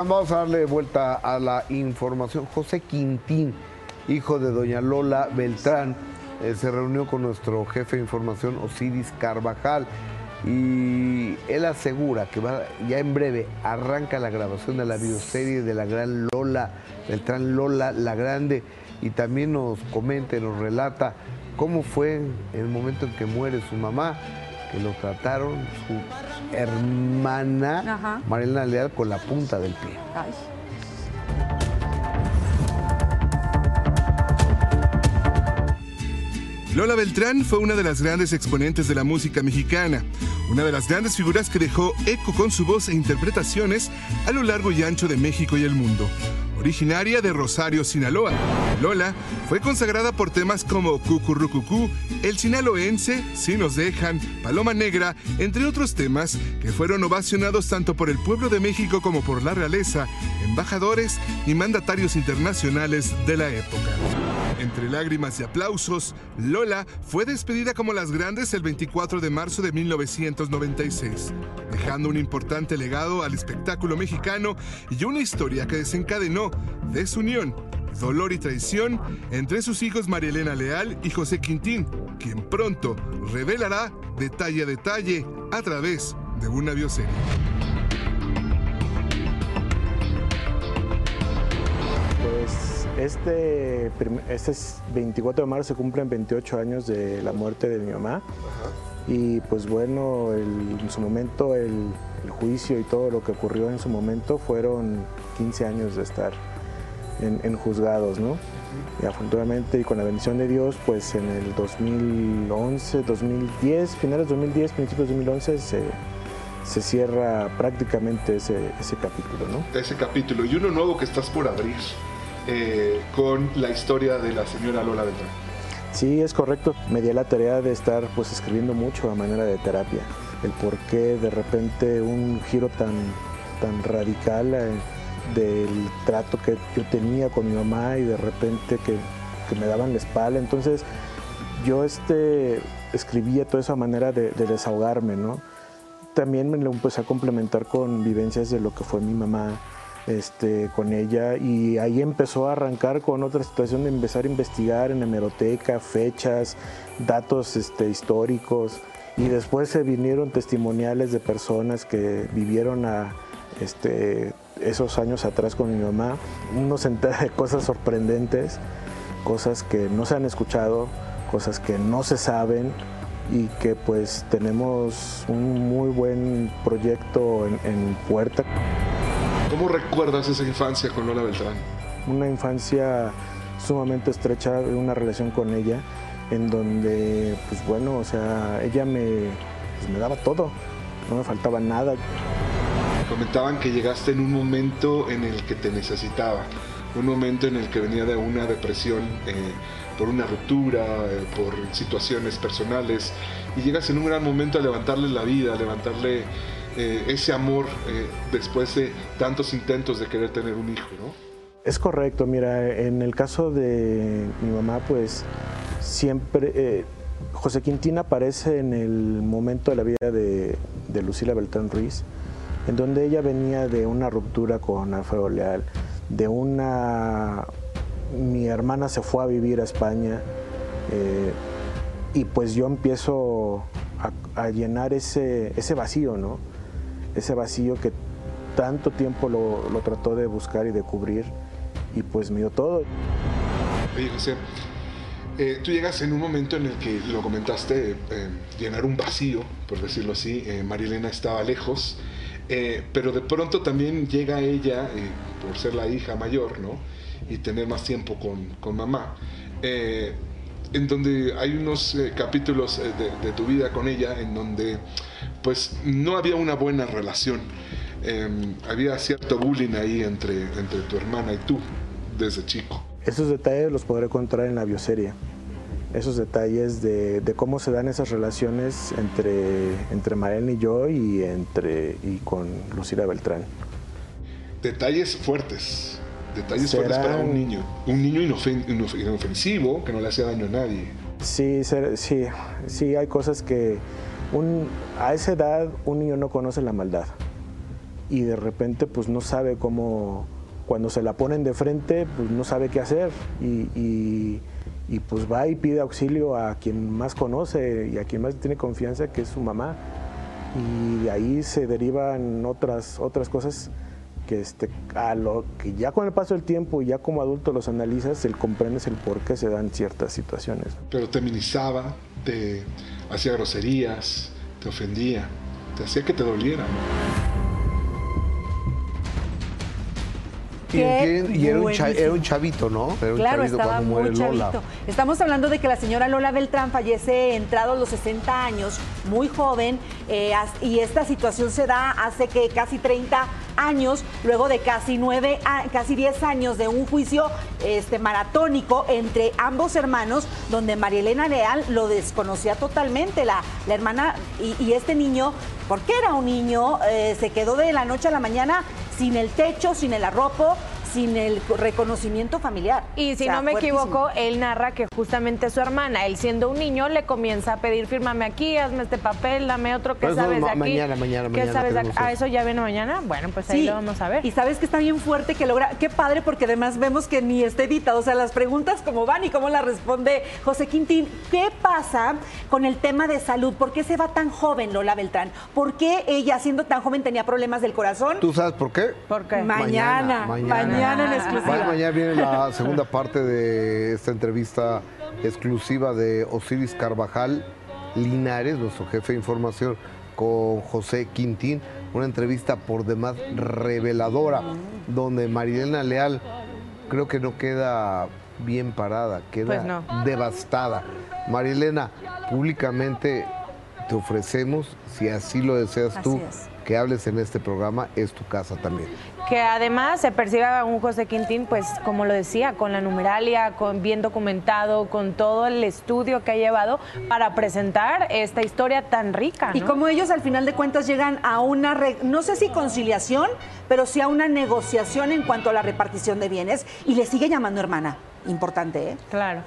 Vamos a darle vuelta a la información. José Quintín, hijo de doña Lola Beltrán, eh, se reunió con nuestro jefe de información, Osiris Carvajal, y él asegura que va, ya en breve arranca la grabación de la bioserie de la gran Lola Beltrán, Lola la Grande, y también nos comenta, nos relata cómo fue el momento en que muere su mamá que lo trataron su hermana Ajá. Marilena Leal con la punta del pie. Ay. Lola Beltrán fue una de las grandes exponentes de la música mexicana, una de las grandes figuras que dejó eco con su voz e interpretaciones a lo largo y ancho de México y el mundo. Originaria de Rosario, Sinaloa, Lola fue consagrada por temas como Cucurrucucú, El Sinaloense, Si nos dejan, Paloma Negra, entre otros temas que fueron ovacionados tanto por el pueblo de México como por la realeza, embajadores y mandatarios internacionales de la época. Entre lágrimas y aplausos, Lola fue despedida como las grandes el 24 de marzo de 1996, dejando un importante legado al espectáculo mexicano y una historia que desencadenó desunión, dolor y traición entre sus hijos María Elena Leal y José Quintín, quien pronto revelará detalle a detalle a través de una bioserie. Pues este, este es 24 de marzo se cumplen 28 años de la muerte de mi mamá. Y pues bueno, el- en su momento el, el juicio y todo lo que ocurrió en su momento fueron 15 años de estar en, en juzgados, ¿no? Y afortunadamente y con la bendición de Dios, pues en el 2011, 2010, finales de 2010, principios de 2011 se, se cierra prácticamente ese, ese capítulo, ¿no? ese capítulo y uno nuevo que estás por abrir eh, con la historia de la señora Lola Beltrán. Sí, es correcto. Me di la tarea de estar pues escribiendo mucho a manera de terapia. El por qué de repente un giro tan, tan radical eh, del trato que yo tenía con mi mamá y de repente que, me daban la espalda. Entonces yo este, escribía toda esa manera de, de desahogarme, ¿no? También me lo empecé a complementar con vivencias de lo que fue mi mamá, este, con ella y ahí empezó a arrancar con otra situación de empezar a investigar en hemeroteca, fechas, datos este, históricos y después se vinieron testimoniales de personas que vivieron a, este, esos años atrás con mi mamá. Uno se de cosas sorprendentes, cosas que no se han escuchado, cosas que no se saben y que pues tenemos un muy buen proyecto en puerta. ¿Cómo recuerdas esa infancia con Lola Beltrán? una infancia sumamente estrecha, una relación con ella, en donde, pues bueno, o sea, ella me, pues, me daba todo, no me faltaba nada. Comentaban que llegaste en un momento en el que te necesitaba, un momento en el que venía de una depresión eh, por una ruptura, eh, por situaciones personales, y llegas en un gran momento a levantarle la vida, a levantarle eh, ese amor eh, después de tantos intentos de querer tener un hijo, ¿no? Es correcto, mira, en el caso de mi mamá, pues siempre, eh, José Quintín aparece en el momento de la vida de, Lucila Beltrán Ruiz, en donde ella venía de una ruptura con Alfredo Leal, de una... Mi hermana se fue a vivir a España y pues yo empiezo a, a llenar ese, ese vacío, ¿no? Ese vacío que tanto tiempo lo, trató de buscar y de cubrir y pues me dio todo. Oye, José, eh, tú llegas en un momento en el que lo comentaste, eh, llenar un vacío, por decirlo así. Eh, Marilena estaba lejos, pero de pronto también llega ella, por ser la hija mayor, ¿no? Y tener más tiempo con, con mamá. En donde hay unos eh, capítulos eh, de, de tu vida con ella en donde pues no había una buena relación. Eh, había cierto bullying ahí entre, entre tu hermana y tú desde chico. Esos detalles los podré contar en la bioserie. Esos detalles de, de cómo se dan esas relaciones entre, entre y yo y, entre, y con Lucila Beltrán. detalles fuertes. Detalles fuertes para un niño. Un niño inofen- inof- inofensivo que no le hacía daño a nadie. Sí, ser- sí, sí, hay cosas que un- a esa edad un niño no conoce la maldad. y de repente pues no sabe cómo, cuando se la ponen de frente, pues no sabe qué hacer y, pues va y pide auxilio a quien más conoce y a quien más tiene confianza, que es su mamá. Y de ahí se derivan otras, otras cosas que, este, a lo que ya con el paso del tiempo y ya como adulto los analizas, el comprendes el por qué se dan ciertas situaciones. Pero te minimizaba, te hacía groserías, te ofendía, te hacía que te doliera. Y, era, un chavito, ¿no? claro, estaba muy chavito. Estamos hablando de que la señora Lola Beltrán fallece entrado a los 60 años, muy joven, eh, y esta situación se da hace que casi 30 años, luego de casi nueve, casi 10 años de un juicio este, maratónico entre ambos hermanos, donde María Elena Leal lo desconocía totalmente, la, la hermana y, este niño, porque era un niño, eh, se quedó de la noche a la mañana sin el techo, sin el arropo, sin el reconocimiento familiar. Y si no me equivoco, él narra que justamente su hermana, él siendo un niño, le comienza a pedir, fírmame aquí, hazme este papel, dame otro, ¿qué sabes de aquí? Mañana, mañana, mañana. sabes de ¿Ah, eso ya viene mañana? Bueno, pues ahí lo vamos a ver. Y sabes que está bien fuerte que logra, qué padre, porque además vemos que ni está editado, o sea, las preguntas cómo van y cómo las responde José Quintín. ¿Qué pasa con el tema de salud? ¿Por qué se va tan joven Lola Beltrán? ¿Por qué ella, siendo tan joven, tenía problemas del corazón? ¿Tú sabes por qué? ¿Por qué? mañana. mañana mañana en exclusiva. mañana viene la segunda parte de esta entrevista exclusiva de Osiris Carvajal Linares, nuestro jefe de información, con José Quintín. Una entrevista por demás reveladora, donde Marilena Leal creo que no queda bien parada, queda pues devastada. Marilena, públicamente te ofrecemos, si así lo deseas tú, que hables en este programa, es tu casa también que además se percibe a un José Quintín, pues como lo decía, con la numeralia, con bien documentado, con todo el estudio que ha llevado para presentar esta historia tan rica. Y como ellos al final de cuentas llegan a una, no sé si conciliación, pero sí a una negociación en cuanto a la repartición de bienes y le sigue llamando hermana. Importante, ¿eh? Claro.